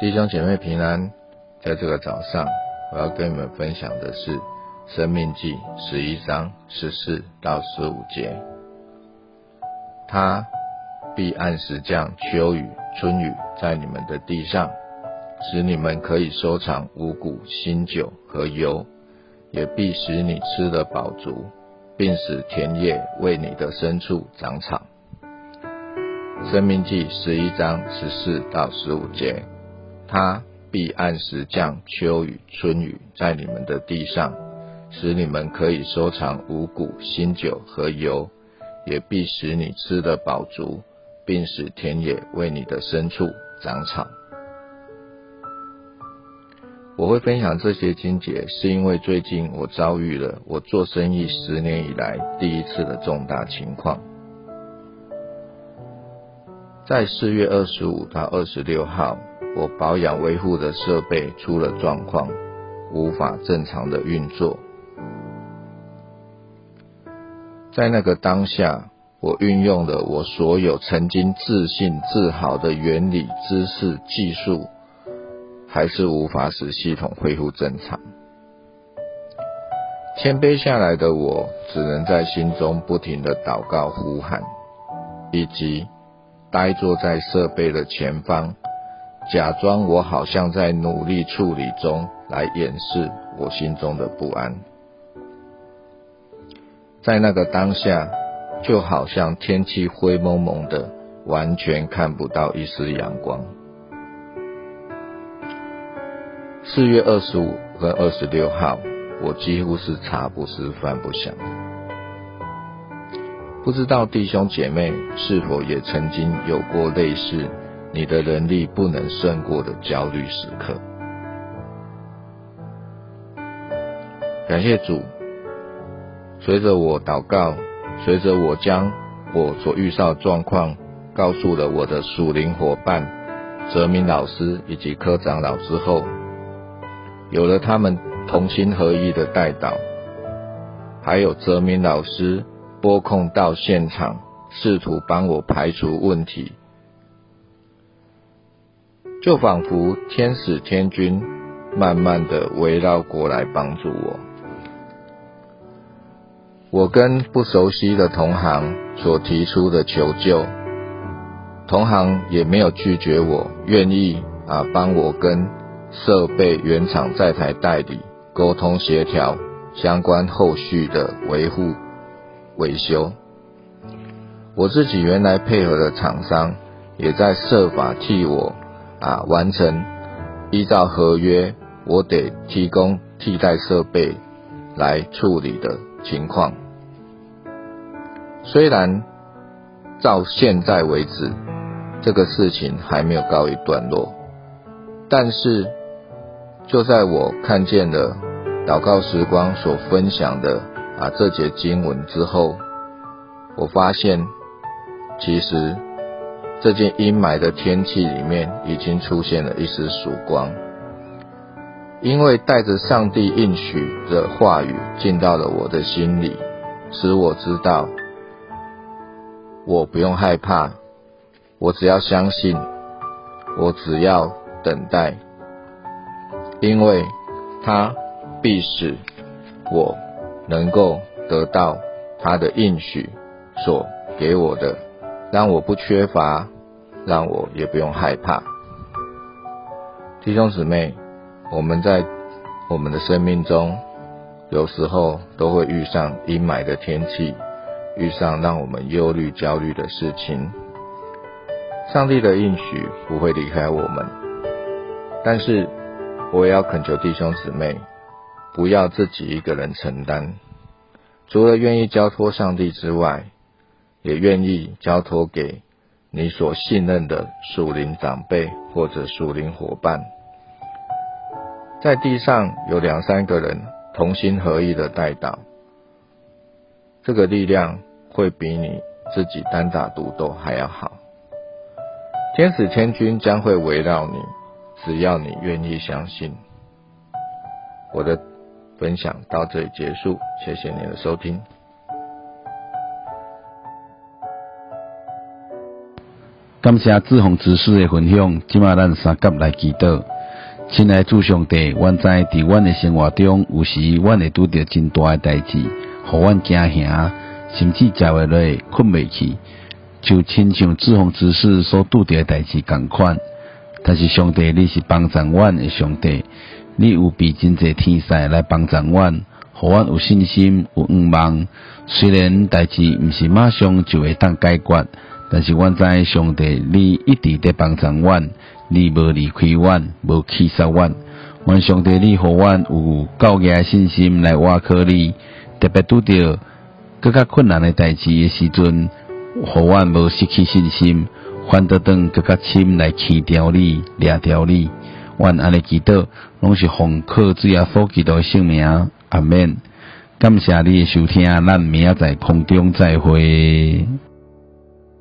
弟兄姐妹平安，在这个早上，我要跟你们分享的是《生命记》十一章十四到十五节。他必按时降秋雨、春雨在你们的地上，使你们可以收藏五谷、新酒和油，也必使你吃得饱足，并使田野为你的牲畜长草。《生命记》十一章十四到十五节。他必按时降秋雨、春雨在你们的地上，使你们可以收藏五谷、新酒和油，也必使你吃得饱足，并使田野为你的牲畜长草。我会分享这些经节，是因为最近我遭遇了我做生意十年以来第一次的重大情况，在四月二十五到二十六号。我保养维护的设备出了状况，无法正常的运作。在那个当下，我运用了我所有曾经自信自豪的原理、知识、技术，还是无法使系统恢复正常。谦卑下来的我，只能在心中不停的祷告呼喊，以及呆坐在设备的前方。假装我好像在努力处理中，来掩饰我心中的不安。在那个当下，就好像天气灰蒙蒙的，完全看不到一丝阳光。四月二十五跟二十六号，我几乎是茶不思饭不想。不知道弟兄姐妹是否也曾经有过类似？你的能力不能胜过的焦虑时刻。感谢主，随着我祷告，随着我将我所遇到状况告诉了我的属灵伙伴泽明老师以及科长老之后，有了他们同心合意的带导，还有泽明老师拨控到现场，试图帮我排除问题。就仿佛天使天君慢慢的围绕过来帮助我。我跟不熟悉的同行所提出的求救，同行也没有拒绝我，愿意啊帮我跟设备原厂在台代理沟通协调相关后续的维护维修。我自己原来配合的厂商也在设法替我。啊，完成依照合约，我得提供替代设备来处理的情况。虽然到现在为止，这个事情还没有告一段落，但是就在我看见了祷告时光所分享的啊这节经文之后，我发现其实。这件阴霾的天气里面，已经出现了一丝曙光，因为带着上帝应许的话语进到了我的心里，使我知道，我不用害怕，我只要相信，我只要等待，因为他必使我能够得到他的应许所给我的。让我不缺乏，让我也不用害怕。弟兄姊妹，我们在我们的生命中，有时候都会遇上阴霾的天气，遇上让我们忧虑、焦虑的事情。上帝的应许不会离开我们，但是我也要恳求弟兄姊妹，不要自己一个人承担。除了愿意交托上帝之外，也愿意交托给你所信任的属灵长辈或者属灵伙伴，在地上有两三个人同心合意的带导，这个力量会比你自己单打独斗还要好。天使天军将会围绕你，只要你愿意相信。我的分享到这里结束，谢谢你的收听。感谢志宏执事的分享，即马咱三甲来祈祷。亲爱主上帝，阮知伫阮的生活中，有时阮会拄着真大诶代志，互阮惊吓，甚至食话落困袂去，就亲像志宏执事所拄着诶代志共款。但是上帝，你是帮助阮的上帝，你有比真济天使来帮助阮，互阮有信心、有愿望。虽然代志毋是马上就会当解决。但是，阮知上帝，你一直在帮助阮，你无离开阮，无弃杀阮。阮上帝，你互阮有够硬信心来挖靠你，特别拄着更较困难的代志的时阵，互阮无失去信心，反得当更较深来弃掉你、掠掉你。阮安尼祈祷，拢是奉靠主耶稣基督的圣名，阿免。感谢你的收听，咱明仔载空中再会。